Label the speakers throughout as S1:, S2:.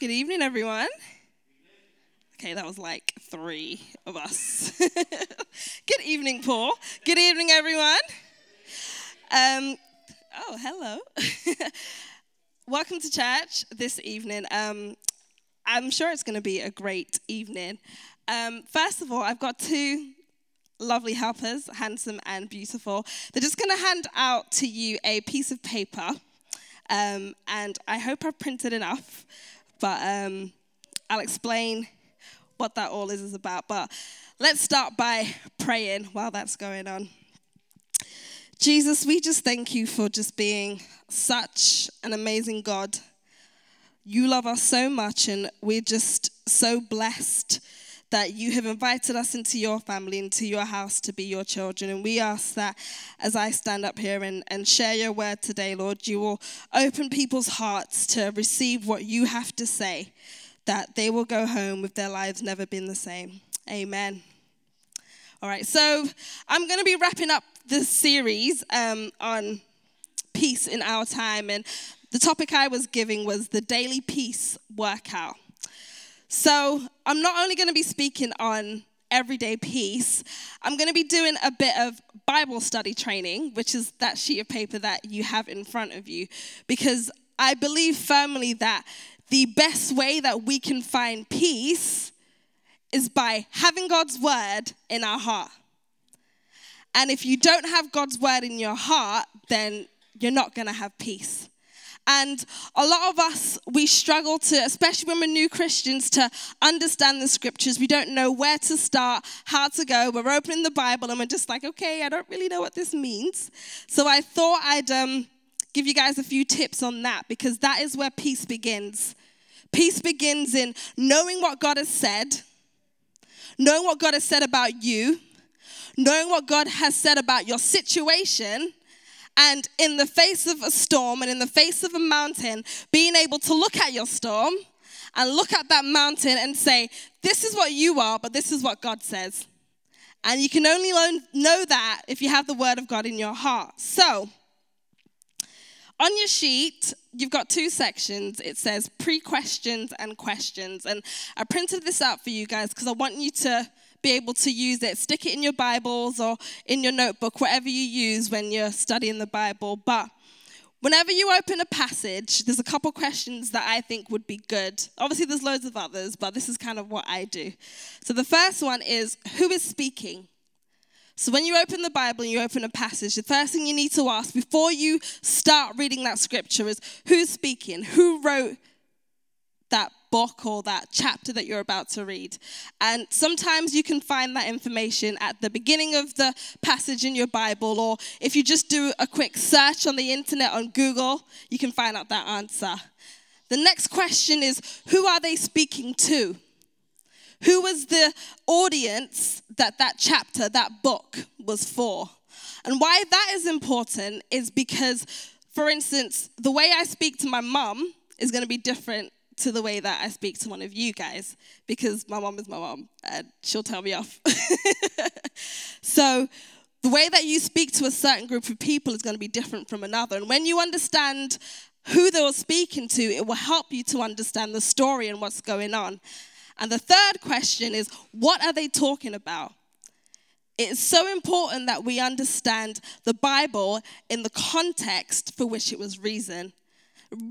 S1: Good evening, everyone. Okay, that was like three of us. Good evening, Paul. Good evening, everyone. Um, oh, hello. Welcome to church this evening. Um, I'm sure it's going to be a great evening. Um, first of all, I've got two lovely helpers, handsome and beautiful. They're just going to hand out to you a piece of paper, um, and I hope I've printed enough but um, I'll explain what that all is, is about. But let's start by praying while that's going on. Jesus, we just thank you for just being such an amazing God. You love us so much, and we're just so blessed that you have invited us into your family, into your house to be your children. And we ask that as I stand up here and, and share your word today, Lord, you will open people's hearts to receive what you have to say, that they will go home with their lives never been the same. Amen. All right, so I'm going to be wrapping up this series um, on peace in our time. And the topic I was giving was the daily peace workout. So I'm not only going to be speaking on everyday peace, I'm going to be doing a bit of Bible study training, which is that sheet of paper that you have in front of you, because I believe firmly that the best way that we can find peace is by having God's word in our heart. And if you don't have God's word in your heart, then you're not going to have peace. And a lot of us, we struggle to, especially when we're new Christians, to understand the scriptures. We don't know where to start, how to go. We're opening the Bible and we're just like, okay, I don't really know what this means. So I thought I'd um, give you guys a few tips on that because that is where peace begins. Peace begins in knowing what God has said, knowing what God has said about you, knowing what God has said about your situation and in the face of a storm and in the face of a mountain, being able to look at your storm and look at that mountain and say, This is what you are, but this is what God says. And you can only know that if you have the word of God in your heart. So, on your sheet, you've got two sections. It says pre questions and questions. And I printed this out for you guys because I want you to be able to use it. Stick it in your Bibles or in your notebook, whatever you use when you're studying the Bible. But whenever you open a passage, there's a couple questions that I think would be good. Obviously, there's loads of others, but this is kind of what I do. So the first one is who is speaking? So, when you open the Bible and you open a passage, the first thing you need to ask before you start reading that scripture is who's speaking? Who wrote that book or that chapter that you're about to read. And sometimes you can find that information at the beginning of the passage in your Bible, or if you just do a quick search on the internet on Google, you can find out that answer. The next question is who are they speaking to? Who was the audience that that chapter, that book was for? And why that is important is because, for instance, the way I speak to my mum is going to be different to the way that I speak to one of you guys because my mom is my mom and she'll tell me off. so, the way that you speak to a certain group of people is going to be different from another. And when you understand who they were speaking to, it will help you to understand the story and what's going on. And the third question is what are they talking about? It's so important that we understand the Bible in the context for which it was reason,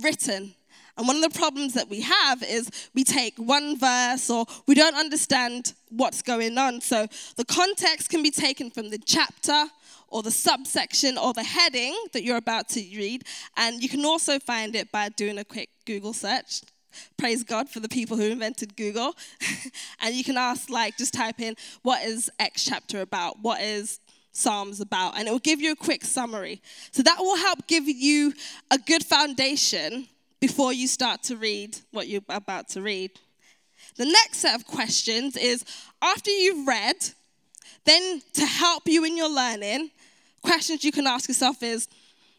S1: written. And one of the problems that we have is we take one verse or we don't understand what's going on. So the context can be taken from the chapter or the subsection or the heading that you're about to read. And you can also find it by doing a quick Google search. Praise God for the people who invented Google. and you can ask, like, just type in, what is X chapter about? What is Psalms about? And it will give you a quick summary. So that will help give you a good foundation before you start to read what you're about to read. The next set of questions is after you've read, then to help you in your learning, questions you can ask yourself is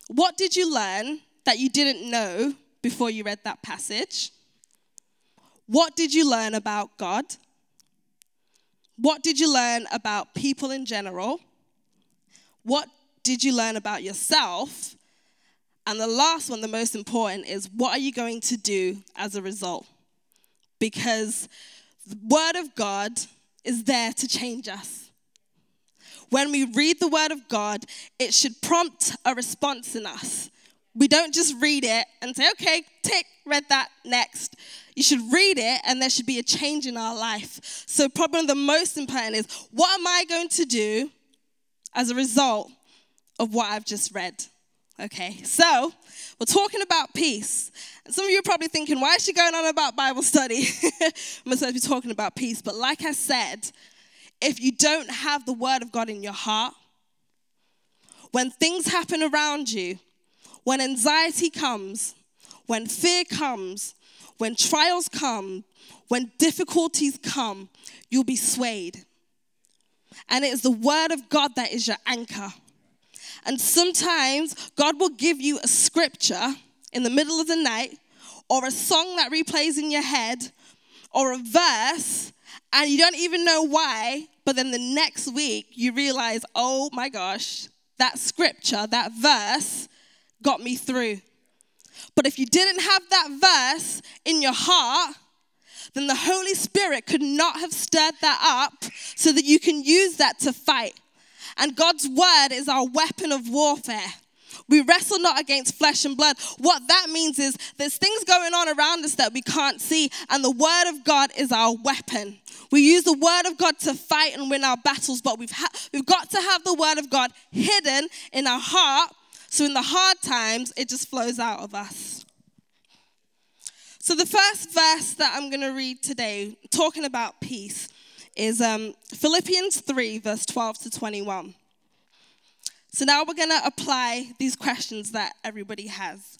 S1: what did you learn that you didn't know before you read that passage? What did you learn about God? What did you learn about people in general? What did you learn about yourself? And the last one, the most important, is what are you going to do as a result? Because the Word of God is there to change us. When we read the Word of God, it should prompt a response in us. We don't just read it and say, okay, tick, read that, next. You should read it and there should be a change in our life. So, probably the most important is what am I going to do as a result of what I've just read? Okay, so we're talking about peace. Some of you are probably thinking, why is she going on about Bible study? I'm supposed to be talking about peace. But like I said, if you don't have the word of God in your heart, when things happen around you, when anxiety comes, when fear comes, when trials come, when difficulties come, you'll be swayed. And it is the word of God that is your anchor. And sometimes God will give you a scripture in the middle of the night or a song that replays in your head or a verse and you don't even know why, but then the next week you realize, oh my gosh, that scripture, that verse got me through. But if you didn't have that verse in your heart, then the Holy Spirit could not have stirred that up so that you can use that to fight and God's word is our weapon of warfare. We wrestle not against flesh and blood. What that means is there's things going on around us that we can't see, and the Word of God is our weapon. We use the Word of God to fight and win our battles, but we've, ha- we've got to have the Word of God hidden in our heart, so in the hard times, it just flows out of us. So, the first verse that I'm going to read today, talking about peace, is um, Philippians 3, verse 12 to 21. So now we're going to apply these questions that everybody has.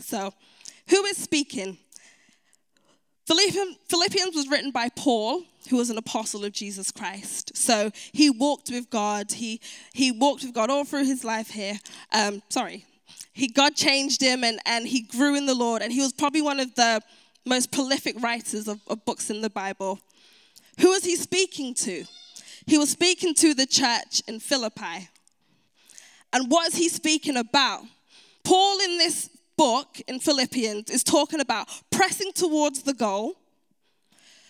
S1: So, who is speaking? Philippians was written by Paul, who was an apostle of Jesus Christ. So he walked with God. He, he walked with God all through his life here. Um, sorry. He, God changed him and, and he grew in the Lord. And he was probably one of the most prolific writers of, of books in the Bible. Who was he speaking to? He was speaking to the church in Philippi. And what is he speaking about? Paul, in this book in Philippians, is talking about pressing towards the goal.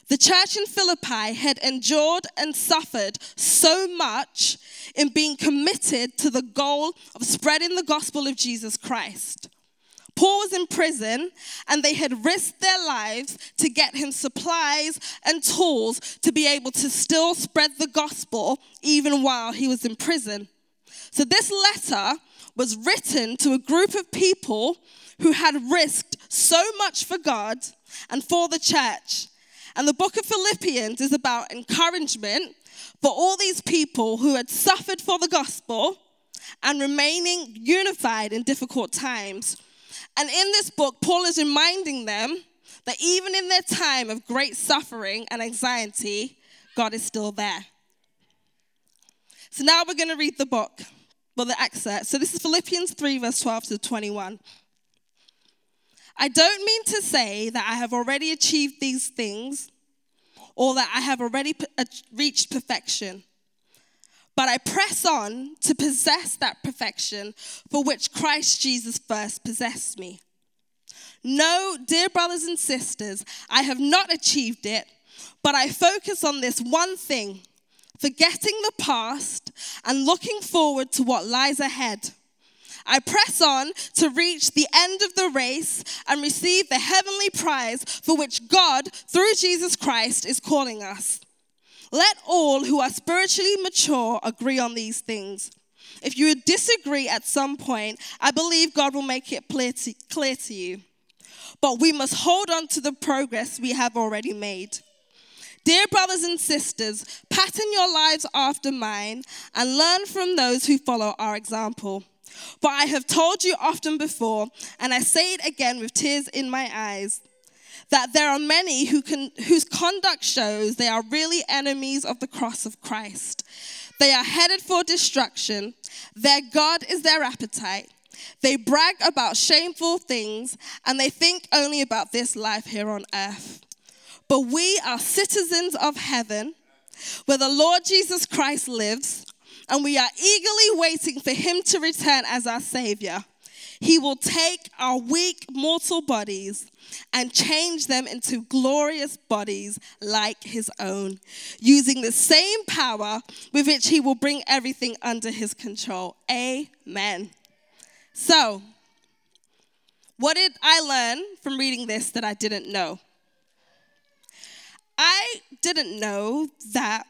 S1: The church in Philippi had endured and suffered so much in being committed to the goal of spreading the gospel of Jesus Christ. Paul was in prison and they had risked their lives to get him supplies and tools to be able to still spread the gospel even while he was in prison. So, this letter was written to a group of people who had risked so much for God and for the church. And the book of Philippians is about encouragement for all these people who had suffered for the gospel and remaining unified in difficult times. And in this book, Paul is reminding them that even in their time of great suffering and anxiety, God is still there. So now we're going to read the book, well, the excerpt. So this is Philippians 3, verse 12 to 21. I don't mean to say that I have already achieved these things or that I have already uh, reached perfection. But I press on to possess that perfection for which Christ Jesus first possessed me. No, dear brothers and sisters, I have not achieved it, but I focus on this one thing forgetting the past and looking forward to what lies ahead. I press on to reach the end of the race and receive the heavenly prize for which God, through Jesus Christ, is calling us. Let all who are spiritually mature agree on these things. If you disagree at some point, I believe God will make it clear to, clear to you. But we must hold on to the progress we have already made. Dear brothers and sisters, pattern your lives after mine and learn from those who follow our example. For I have told you often before, and I say it again with tears in my eyes that there are many who can, whose conduct shows they are really enemies of the cross of Christ. They are headed for destruction. Their God is their appetite. They brag about shameful things and they think only about this life here on earth. But we are citizens of heaven where the Lord Jesus Christ lives and we are eagerly waiting for him to return as our Savior. He will take our weak mortal bodies and change them into glorious bodies like his own, using the same power with which he will bring everything under his control. Amen. So, what did I learn from reading this that I didn't know? I didn't know that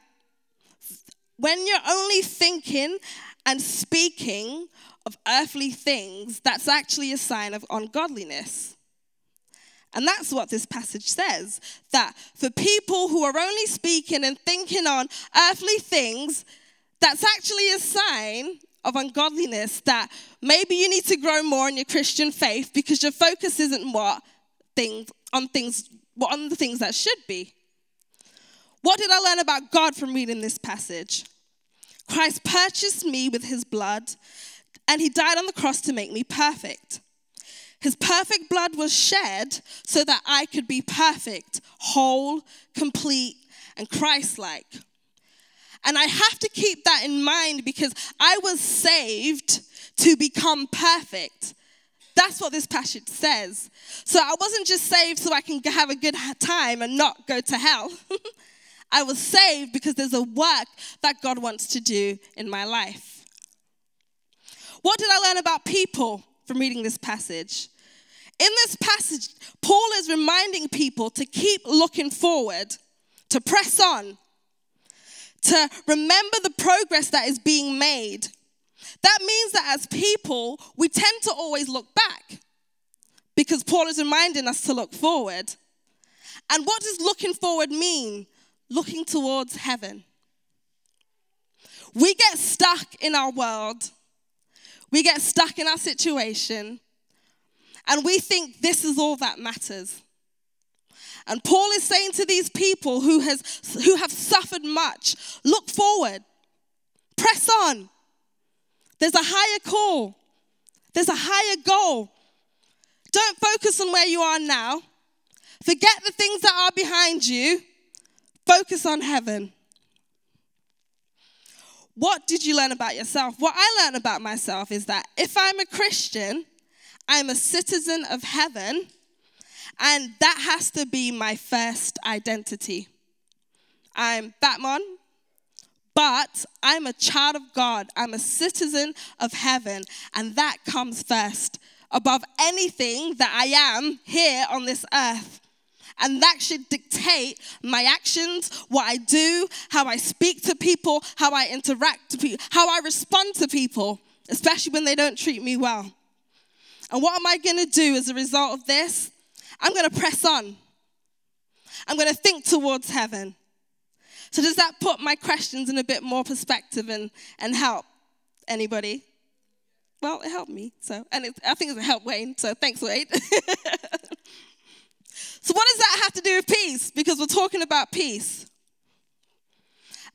S1: when you're only thinking and speaking of earthly things, that's actually a sign of ungodliness. And that's what this passage says that for people who are only speaking and thinking on earthly things, that's actually a sign of ungodliness that maybe you need to grow more in your Christian faith because your focus isn't what things on things on the things that should be. What did I learn about God from reading this passage? Christ purchased me with his blood and he died on the cross to make me perfect. His perfect blood was shed so that I could be perfect, whole, complete, and Christ like. And I have to keep that in mind because I was saved to become perfect. That's what this passage says. So I wasn't just saved so I can have a good time and not go to hell. I was saved because there's a work that God wants to do in my life. What did I learn about people? from reading this passage. In this passage, Paul is reminding people to keep looking forward, to press on, to remember the progress that is being made. That means that as people, we tend to always look back because Paul is reminding us to look forward. And what does looking forward mean? Looking towards heaven. We get stuck in our world we get stuck in our situation and we think this is all that matters. And Paul is saying to these people who, has, who have suffered much look forward, press on. There's a higher call, there's a higher goal. Don't focus on where you are now, forget the things that are behind you, focus on heaven. What did you learn about yourself? What I learned about myself is that if I'm a Christian, I'm a citizen of heaven, and that has to be my first identity. I'm Fatmohn, but I'm a child of God. I'm a citizen of heaven, and that comes first above anything that I am here on this earth. And that should dictate my actions, what I do, how I speak to people, how I interact to people, how I respond to people, especially when they don't treat me well. And what am I going to do as a result of this? I'm going to press on. I'm going to think towards heaven. So, does that put my questions in a bit more perspective and, and help anybody? Well, it helped me. So, and it, I think it helped Wayne. So, thanks, Wayne. So, what does that have to do with peace? Because we're talking about peace.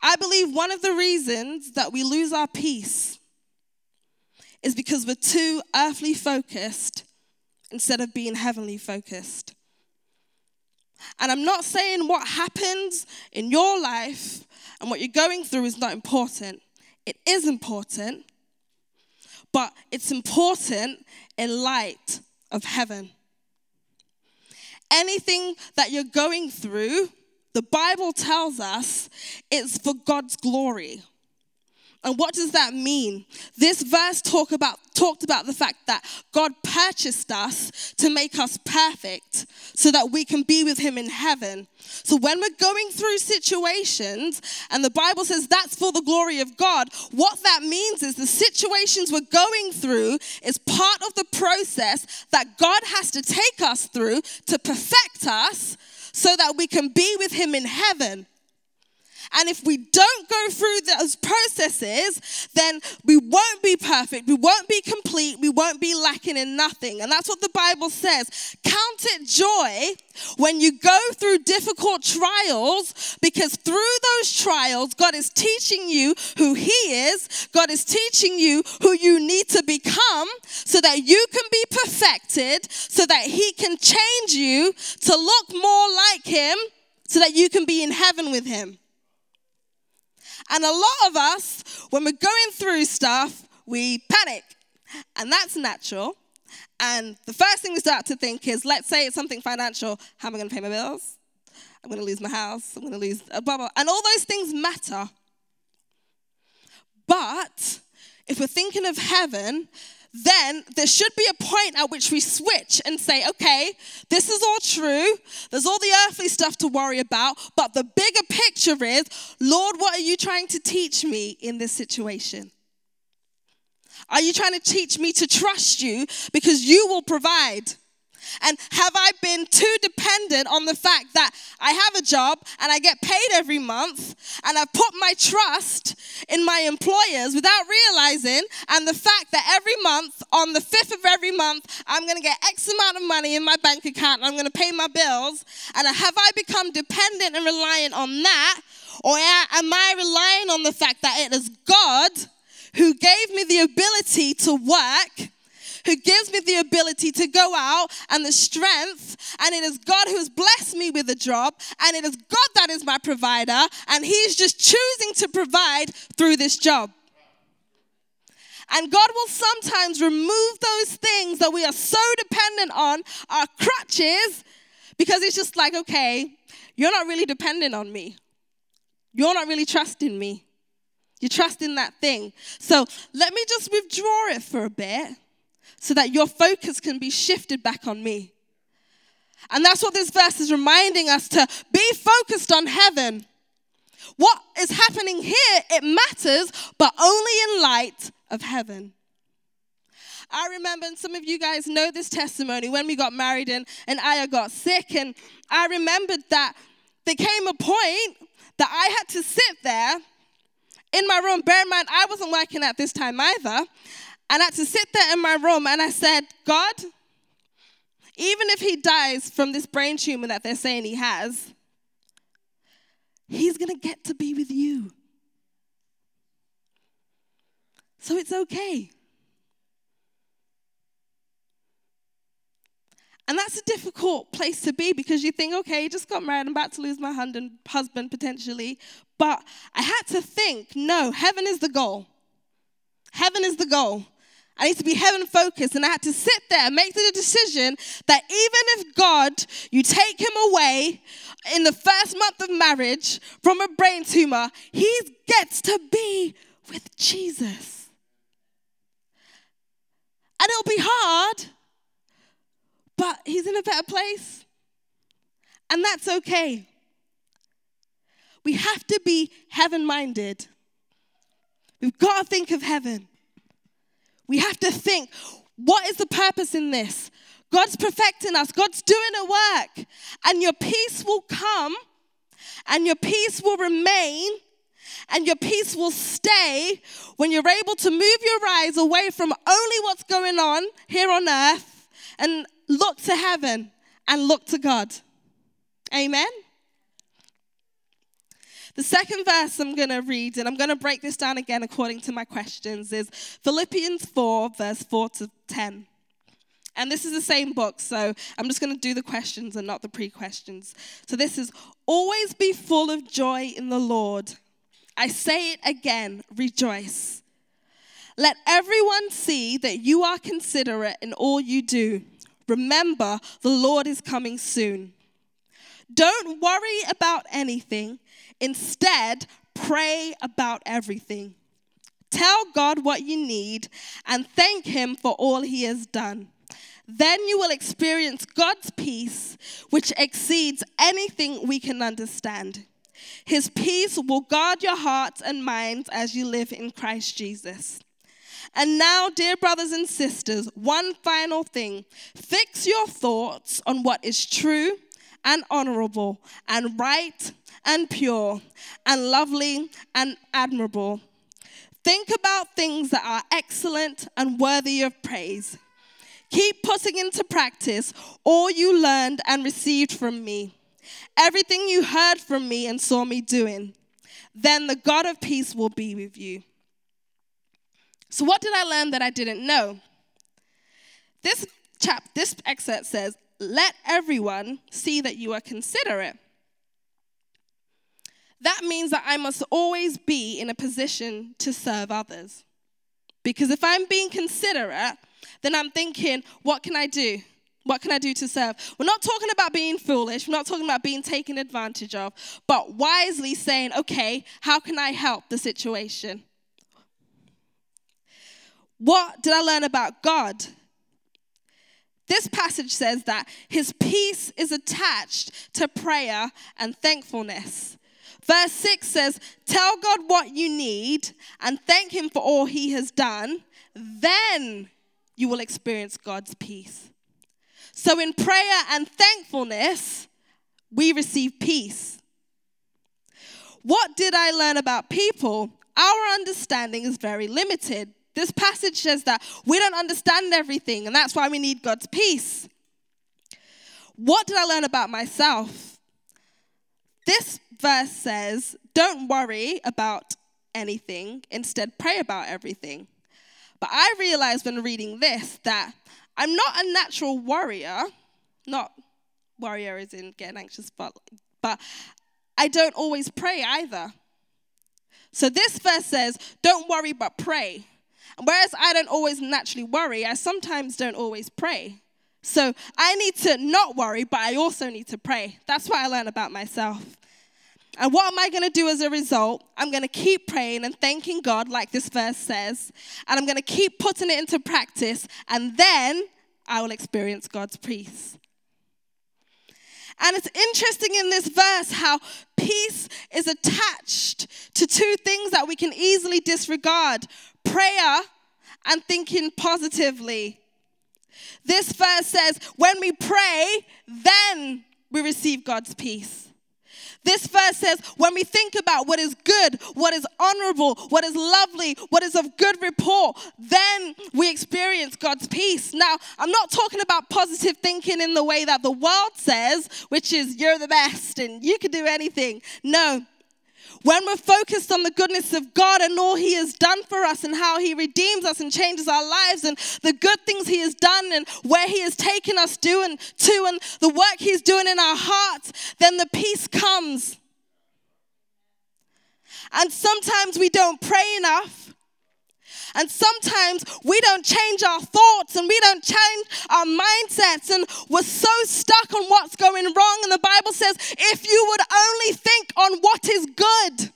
S1: I believe one of the reasons that we lose our peace is because we're too earthly focused instead of being heavenly focused. And I'm not saying what happens in your life and what you're going through is not important. It is important, but it's important in light of heaven anything that you're going through, the Bible tells us it's for God's glory. And what does that mean? This verse talk about, talked about the fact that God purchased us to make us perfect so that we can be with Him in heaven. So when we're going through situations, and the Bible says that's for the glory of God, what that means is the situations we're going through is part of the process that God has to take us through to perfect us so that we can be with Him in heaven. And if we don't go through those processes, then we won't be perfect, we won't be complete, we won't be lacking in nothing. And that's what the Bible says. Count it joy when you go through difficult trials, because through those trials, God is teaching you who He is, God is teaching you who you need to become so that you can be perfected, so that He can change you to look more like Him, so that you can be in heaven with Him. And a lot of us, when we're going through stuff, we panic. And that's natural. And the first thing we start to think is let's say it's something financial, how am I going to pay my bills? I'm going to lose my house. I'm going to lose a blah, blah. And all those things matter. But if we're thinking of heaven, then there should be a point at which we switch and say, okay, this is all true. There's all the earthly stuff to worry about. But the bigger picture is, Lord, what are you trying to teach me in this situation? Are you trying to teach me to trust you because you will provide? And have I been too dependent on the fact that I have a job and I get paid every month and I've put my trust in my employers without realizing and the fact that every month, on the 5th of every month, I'm going to get X amount of money in my bank account and I'm going to pay my bills? And have I become dependent and reliant on that? Or am I relying on the fact that it is God who gave me the ability to work? who gives me the ability to go out and the strength. And it is God who has blessed me with a job. And it is God that is my provider. And He's just choosing to provide through this job. And God will sometimes remove those things that we are so dependent on, our crutches, because it's just like, okay, you're not really dependent on me. You're not really trusting me. You're trusting that thing. So let me just withdraw it for a bit so that your focus can be shifted back on me. And that's what this verse is reminding us to be focused on heaven. What is happening here, it matters, but only in light of heaven. I remember, and some of you guys know this testimony, when we got married and, and Aya got sick, and I remembered that there came a point that I had to sit there in my room. Bear in mind, I wasn't working at this time either. And I had to sit there in my room and I said, God, even if he dies from this brain tumor that they're saying he has, he's going to get to be with you. So it's okay. And that's a difficult place to be because you think, okay, just got married, I'm about to lose my husband potentially. But I had to think, no, heaven is the goal. Heaven is the goal. I need to be heaven focused. And I had to sit there and make the decision that even if God, you take him away in the first month of marriage from a brain tumor, he gets to be with Jesus. And it'll be hard, but he's in a better place. And that's okay. We have to be heaven minded. We've got to think of heaven. We have to think what is the purpose in this? God's perfecting us, God's doing a work, and your peace will come, and your peace will remain. And your peace will stay when you're able to move your eyes away from only what's going on here on earth and look to heaven and look to God. Amen. The second verse I'm going to read, and I'm going to break this down again according to my questions, is Philippians 4, verse 4 to 10. And this is the same book, so I'm just going to do the questions and not the pre questions. So this is always be full of joy in the Lord. I say it again rejoice. Let everyone see that you are considerate in all you do. Remember, the Lord is coming soon. Don't worry about anything. Instead, pray about everything. Tell God what you need and thank Him for all He has done. Then you will experience God's peace, which exceeds anything we can understand. His peace will guard your hearts and minds as you live in Christ Jesus. And now, dear brothers and sisters, one final thing fix your thoughts on what is true and honorable and right and pure and lovely and admirable. Think about things that are excellent and worthy of praise. Keep putting into practice all you learned and received from me, everything you heard from me and saw me doing. Then the God of peace will be with you. So, what did I learn that I didn't know? This chap, this excerpt says, let everyone see that you are considerate. That means that I must always be in a position to serve others. Because if I'm being considerate, then I'm thinking, what can I do? What can I do to serve? We're not talking about being foolish. We're not talking about being taken advantage of, but wisely saying, okay, how can I help the situation? What did I learn about God this passage says that his peace is attached to prayer and thankfulness. Verse 6 says, Tell God what you need and thank Him for all He has done. Then you will experience God's peace. So, in prayer and thankfulness, we receive peace. What did I learn about people? Our understanding is very limited. This passage says that we don't understand everything, and that's why we need God's peace. What did I learn about myself? This verse says, Don't worry about anything, instead, pray about everything. But I realized when reading this that I'm not a natural worrier, not worrier is in getting anxious, but, but I don't always pray either. So this verse says, Don't worry, but pray. Whereas I don't always naturally worry, I sometimes don't always pray. So I need to not worry, but I also need to pray. That's what I learned about myself. And what am I going to do as a result? I'm going to keep praying and thanking God, like this verse says, and I'm going to keep putting it into practice, and then I will experience God's peace. And it's interesting in this verse how peace is attached to two things that we can easily disregard prayer and thinking positively. This verse says, when we pray, then we receive God's peace. This verse says, when we think about what is good, what is honorable, what is lovely, what is of good report, then we experience God's peace. Now, I'm not talking about positive thinking in the way that the world says, which is you're the best and you can do anything. No, when we're focused on the goodness of God and all He has done for us and how He redeems us and changes our lives and the good things He has done and where He has taken us doing to and the work He's doing in our hearts, then the peace comes. And sometimes we don't pray enough. And sometimes we don't change our thoughts and we don't change our mindsets, and we're so stuck on what's going wrong. And the Bible says, if you would only think on what is good.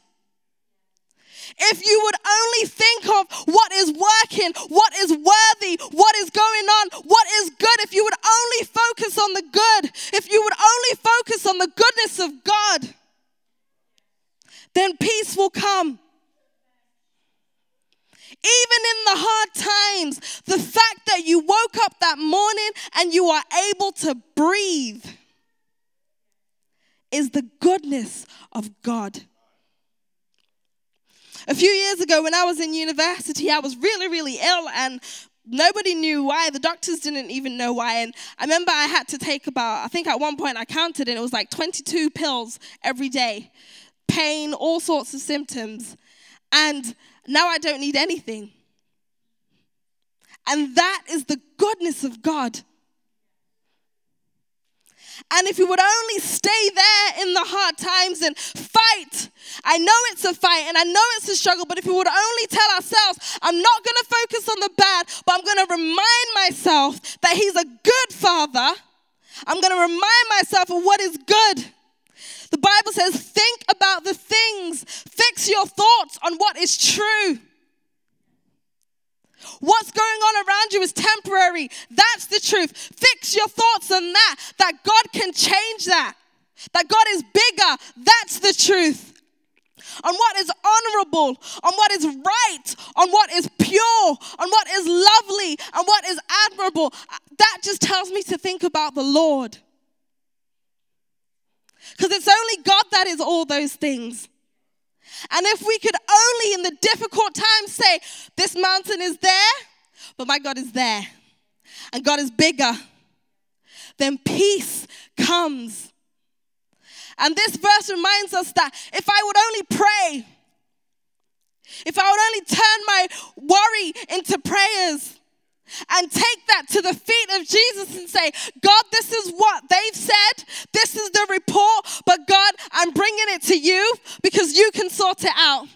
S1: If you would only think of what is working, what is worthy, what is going on, what is good, if you would only focus on the good, if you would only focus on the goodness of God, then peace will come. Even in the hard times, the fact that you woke up that morning and you are able to breathe is the goodness of God. A few years ago, when I was in university, I was really, really ill, and nobody knew why. The doctors didn't even know why. And I remember I had to take about, I think at one point I counted, and it was like 22 pills every day pain, all sorts of symptoms. And now I don't need anything. And that is the goodness of God. And if you would only stay there in the hard times and fight, I know it's a fight and I know it's a struggle, but if we would only tell ourselves, I'm not going to focus on the bad, but I'm going to remind myself that He's a good Father, I'm going to remind myself of what is good. The Bible says, think about the things, fix your thoughts on what is true. What's going on around you is temporary. That's the truth. Fix your thoughts on that, that God can change that, that God is bigger. That's the truth. On what is honorable, on what is right, on what is pure, on what is lovely, and what is admirable. That just tells me to think about the Lord. Because it's only God that is all those things. And if we could only in the difficult times say, This mountain is there, but my God is there, and God is bigger, then peace comes. And this verse reminds us that if I would only pray, if I would only turn my worry into prayers, and take that to the feet of Jesus and say, God, this is what they've said. This is the report, but God, I'm bringing it to you because you can sort it out.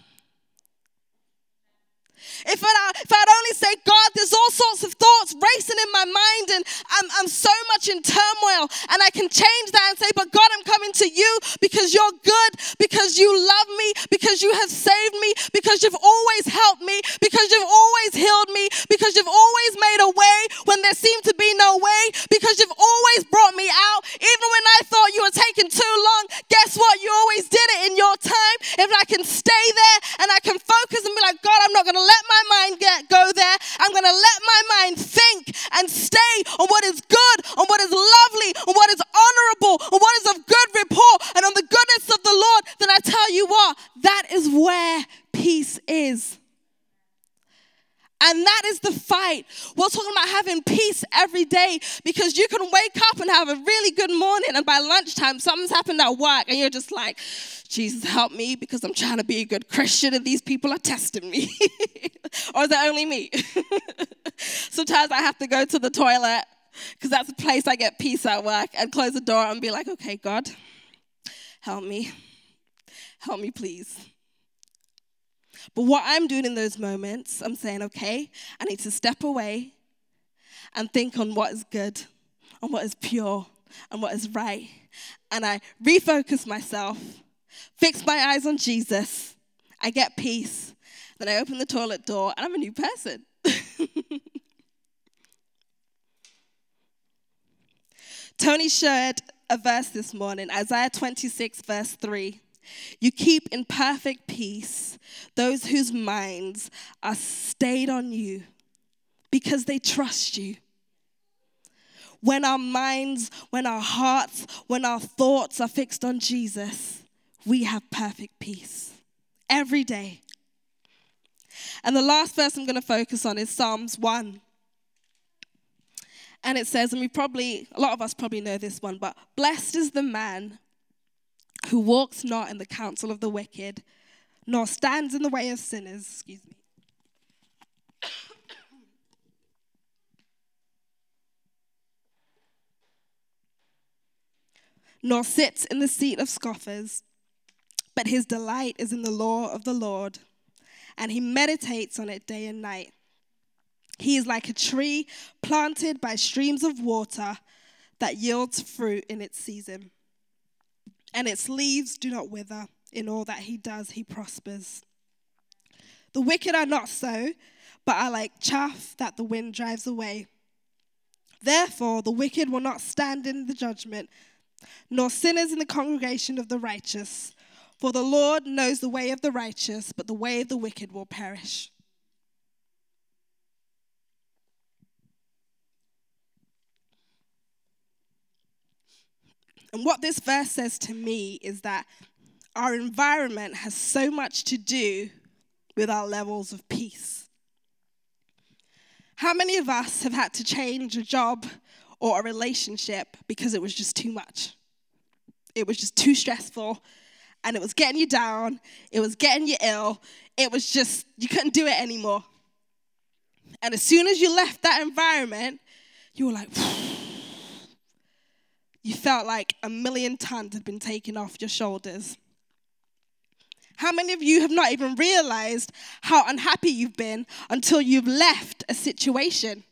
S1: If I'd, if I'd only say, God, there's all sorts of thoughts racing in my mind and I'm, I'm so much in turmoil, and I can change that and say, But God, I'm coming to you because you're good, because you love me, because you have saved me, because you've always helped me, because you've always healed me, because you've always made a way when there seemed to be no way, because you've always brought me out. Even when I thought you were taking too long, guess what? You always did it in your time. If I can stay there and I can focus and be like, God, I'm not going to let let my mind get, go there. I'm going to let my mind think and stay on what is good, on what is lovely, on what is honorable, on what is of good report, and on the goodness of the Lord. Then I tell you what, that is where peace is. And that is the fight. We're talking about having peace every day because you can wake up and have a really good morning, and by lunchtime, something's happened at work, and you're just like, Jesus, help me because I'm trying to be a good Christian, and these people are testing me. or is it only me? Sometimes I have to go to the toilet because that's the place I get peace at work and close the door and be like, okay, God, help me. Help me, please. But what I'm doing in those moments, I'm saying, okay, I need to step away and think on what is good on what is pure and what is right. And I refocus myself, fix my eyes on Jesus. I get peace. Then I open the toilet door and I'm a new person. Tony shared a verse this morning, Isaiah 26, verse 3. You keep in perfect peace those whose minds are stayed on you because they trust you. When our minds, when our hearts, when our thoughts are fixed on Jesus, we have perfect peace every day. And the last verse I'm going to focus on is Psalms 1. And it says, and we probably, a lot of us probably know this one, but blessed is the man who walks not in the counsel of the wicked, nor stands in the way of sinners, excuse me. nor sits in the seat of scoffers, but his delight is in the law of the Lord, and he meditates on it day and night. He is like a tree planted by streams of water that yields fruit in its season and its leaves do not wither. In all that he does, he prospers. The wicked are not so, but are like chaff that the wind drives away. Therefore, the wicked will not stand in the judgment, nor sinners in the congregation of the righteous. For the Lord knows the way of the righteous, but the way of the wicked will perish. And what this verse says to me is that our environment has so much to do with our levels of peace. How many of us have had to change a job or a relationship because it was just too much? It was just too stressful and it was getting you down, it was getting you ill, it was just, you couldn't do it anymore. And as soon as you left that environment, you were like, Phew you felt like a million tons had been taken off your shoulders. How many of you have not even realized how unhappy you've been until you've left a situation?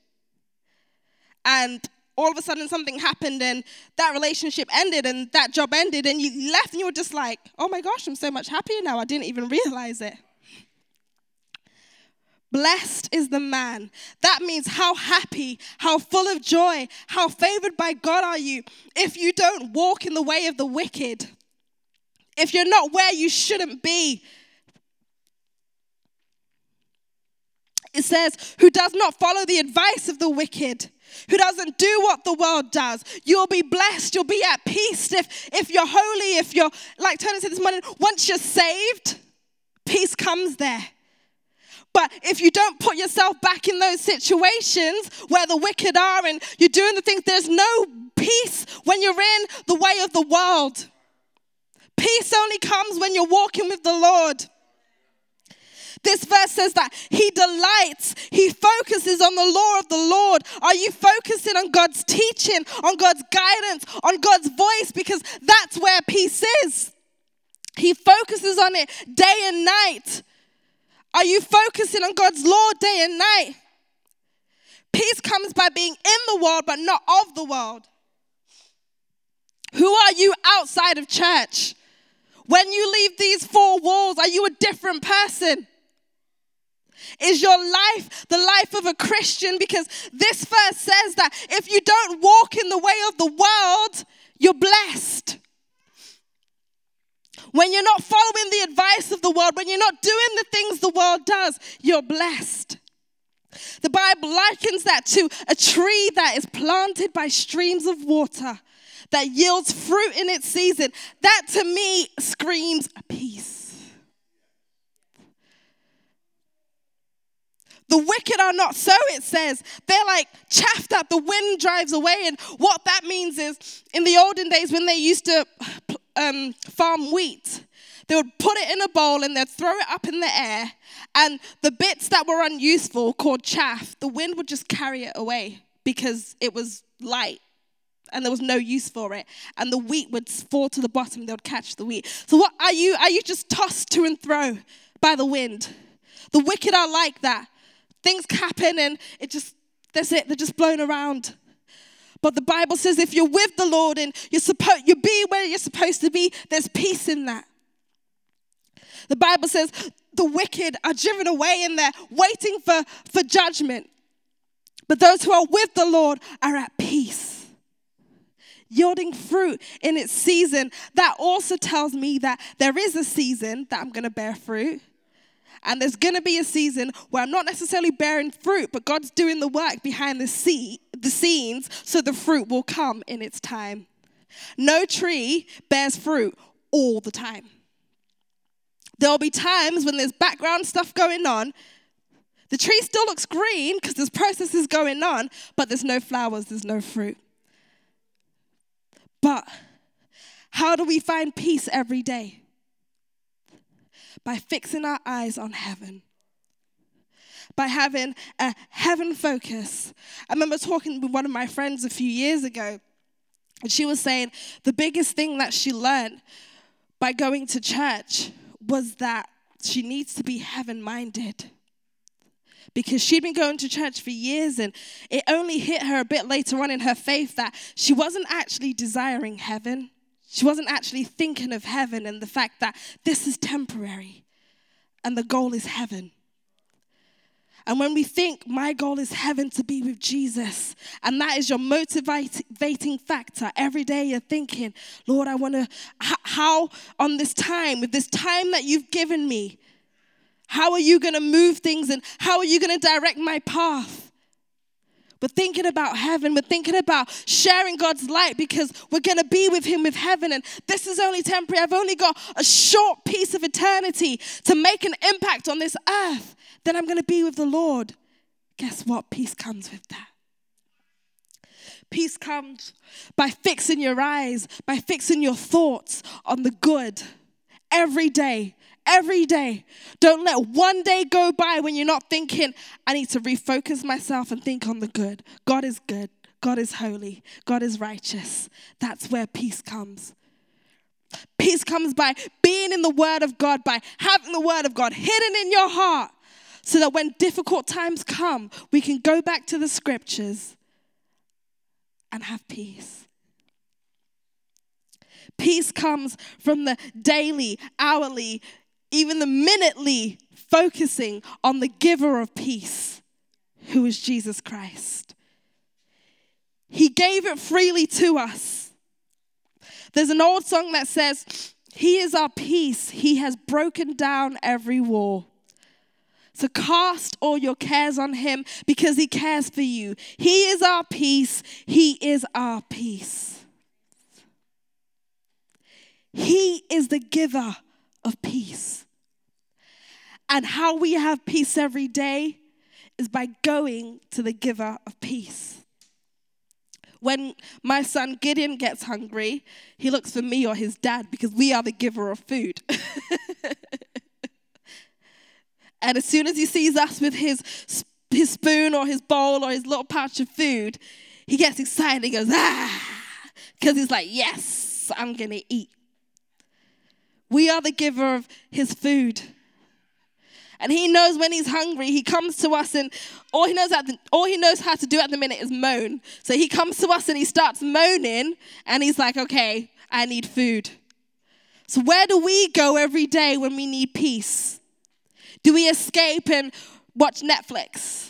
S1: And all of a sudden something happened and that relationship ended and that job ended and you left and you were just like, oh my gosh, I'm so much happier now. I didn't even realize it. Blessed is the man. That means how happy, how full of joy, how favored by God are you if you don't walk in the way of the wicked, if you're not where you shouldn't be. It says, who does not follow the advice of the wicked, who doesn't do what the world does. You'll be blessed, you'll be at peace if, if you're holy, if you're, like Tony said this morning, once you're saved, peace comes there. But if you don't put yourself back in those situations where the wicked are and you're doing the things, there's no peace when you're in the way of the world. Peace only comes when you're walking with the Lord. This verse says that he delights, he focuses on the law of the Lord. Are you focusing on God's teaching, on God's guidance, on God's voice? Because that's where peace is. He focuses on it day and night. Are you focusing on God's law day and night? Peace comes by being in the world, but not of the world. Who are you outside of church? When you leave these four walls, are you a different person? Is your life the life of a Christian? Because this verse says that if you don't walk in the way of the world, you're blessed. When you're not following the advice of the world, when you're not doing the things the world does, you're blessed. The Bible likens that to a tree that is planted by streams of water that yields fruit in its season. That to me screams peace. The wicked are not so, it says. They're like chaff that the wind drives away. And what that means is, in the olden days when they used to um, farm wheat, they would put it in a bowl and they'd throw it up in the air, and the bits that were unuseful, called chaff, the wind would just carry it away because it was light and there was no use for it. And the wheat would fall to the bottom, they would catch the wheat. So, what are you? Are you just tossed to and fro by the wind? The wicked are like that. Things happen and it just, that's it, they're just blown around. But the Bible says if you're with the Lord and you're supposed you be where you're supposed to be, there's peace in that. The Bible says the wicked are driven away in are waiting for, for judgment. But those who are with the Lord are at peace, yielding fruit in its season. That also tells me that there is a season that I'm going to bear fruit. And there's going to be a season where I'm not necessarily bearing fruit, but God's doing the work behind the seat the scenes so the fruit will come in its time. No tree bears fruit all the time. There'll be times when there's background stuff going on. The tree still looks green because there's processes going on, but there's no flowers, there's no fruit. But how do we find peace every day? By fixing our eyes on heaven by having a heaven focus. I remember talking with one of my friends a few years ago, and she was saying the biggest thing that she learned by going to church was that she needs to be heaven minded. Because she'd been going to church for years, and it only hit her a bit later on in her faith that she wasn't actually desiring heaven. She wasn't actually thinking of heaven and the fact that this is temporary and the goal is heaven. And when we think, my goal is heaven to be with Jesus, and that is your motivating factor every day, you're thinking, Lord, I want to, how on this time, with this time that you've given me, how are you going to move things and how are you going to direct my path? We're thinking about heaven. We're thinking about sharing God's light because we're going to be with Him with heaven. And this is only temporary. I've only got a short piece of eternity to make an impact on this earth. Then I'm going to be with the Lord. Guess what? Peace comes with that. Peace comes by fixing your eyes, by fixing your thoughts on the good every day every day. Don't let one day go by when you're not thinking, I need to refocus myself and think on the good. God is good. God is holy. God is righteous. That's where peace comes. Peace comes by being in the Word of God, by having the Word of God hidden in your heart, so that when difficult times come, we can go back to the Scriptures and have peace. Peace comes from the daily, hourly, even the minutely focusing on the giver of peace, who is Jesus Christ. He gave it freely to us. There's an old song that says, He is our peace, He has broken down every wall. So cast all your cares on Him because He cares for you. He is our peace, He is our peace. He is the giver of peace. And how we have peace every day is by going to the giver of peace. When my son Gideon gets hungry, he looks for me or his dad because we are the giver of food. and as soon as he sees us with his, his spoon or his bowl or his little pouch of food, he gets excited. He goes, ah, because he's like, yes, I'm going to eat. We are the giver of his food and he knows when he's hungry. He comes to us and all he knows at the, all he knows how to do at the minute is moan. So he comes to us and he starts moaning and he's like, "Okay, I need food." So where do we go every day when we need peace? Do we escape and watch Netflix?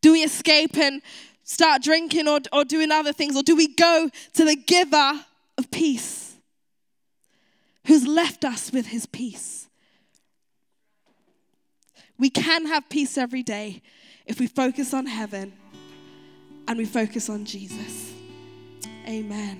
S1: Do we escape and start drinking or, or doing other things? Or do we go to the giver of peace who's left us with his peace? We can have peace every day if we focus on heaven and we focus on Jesus. Amen.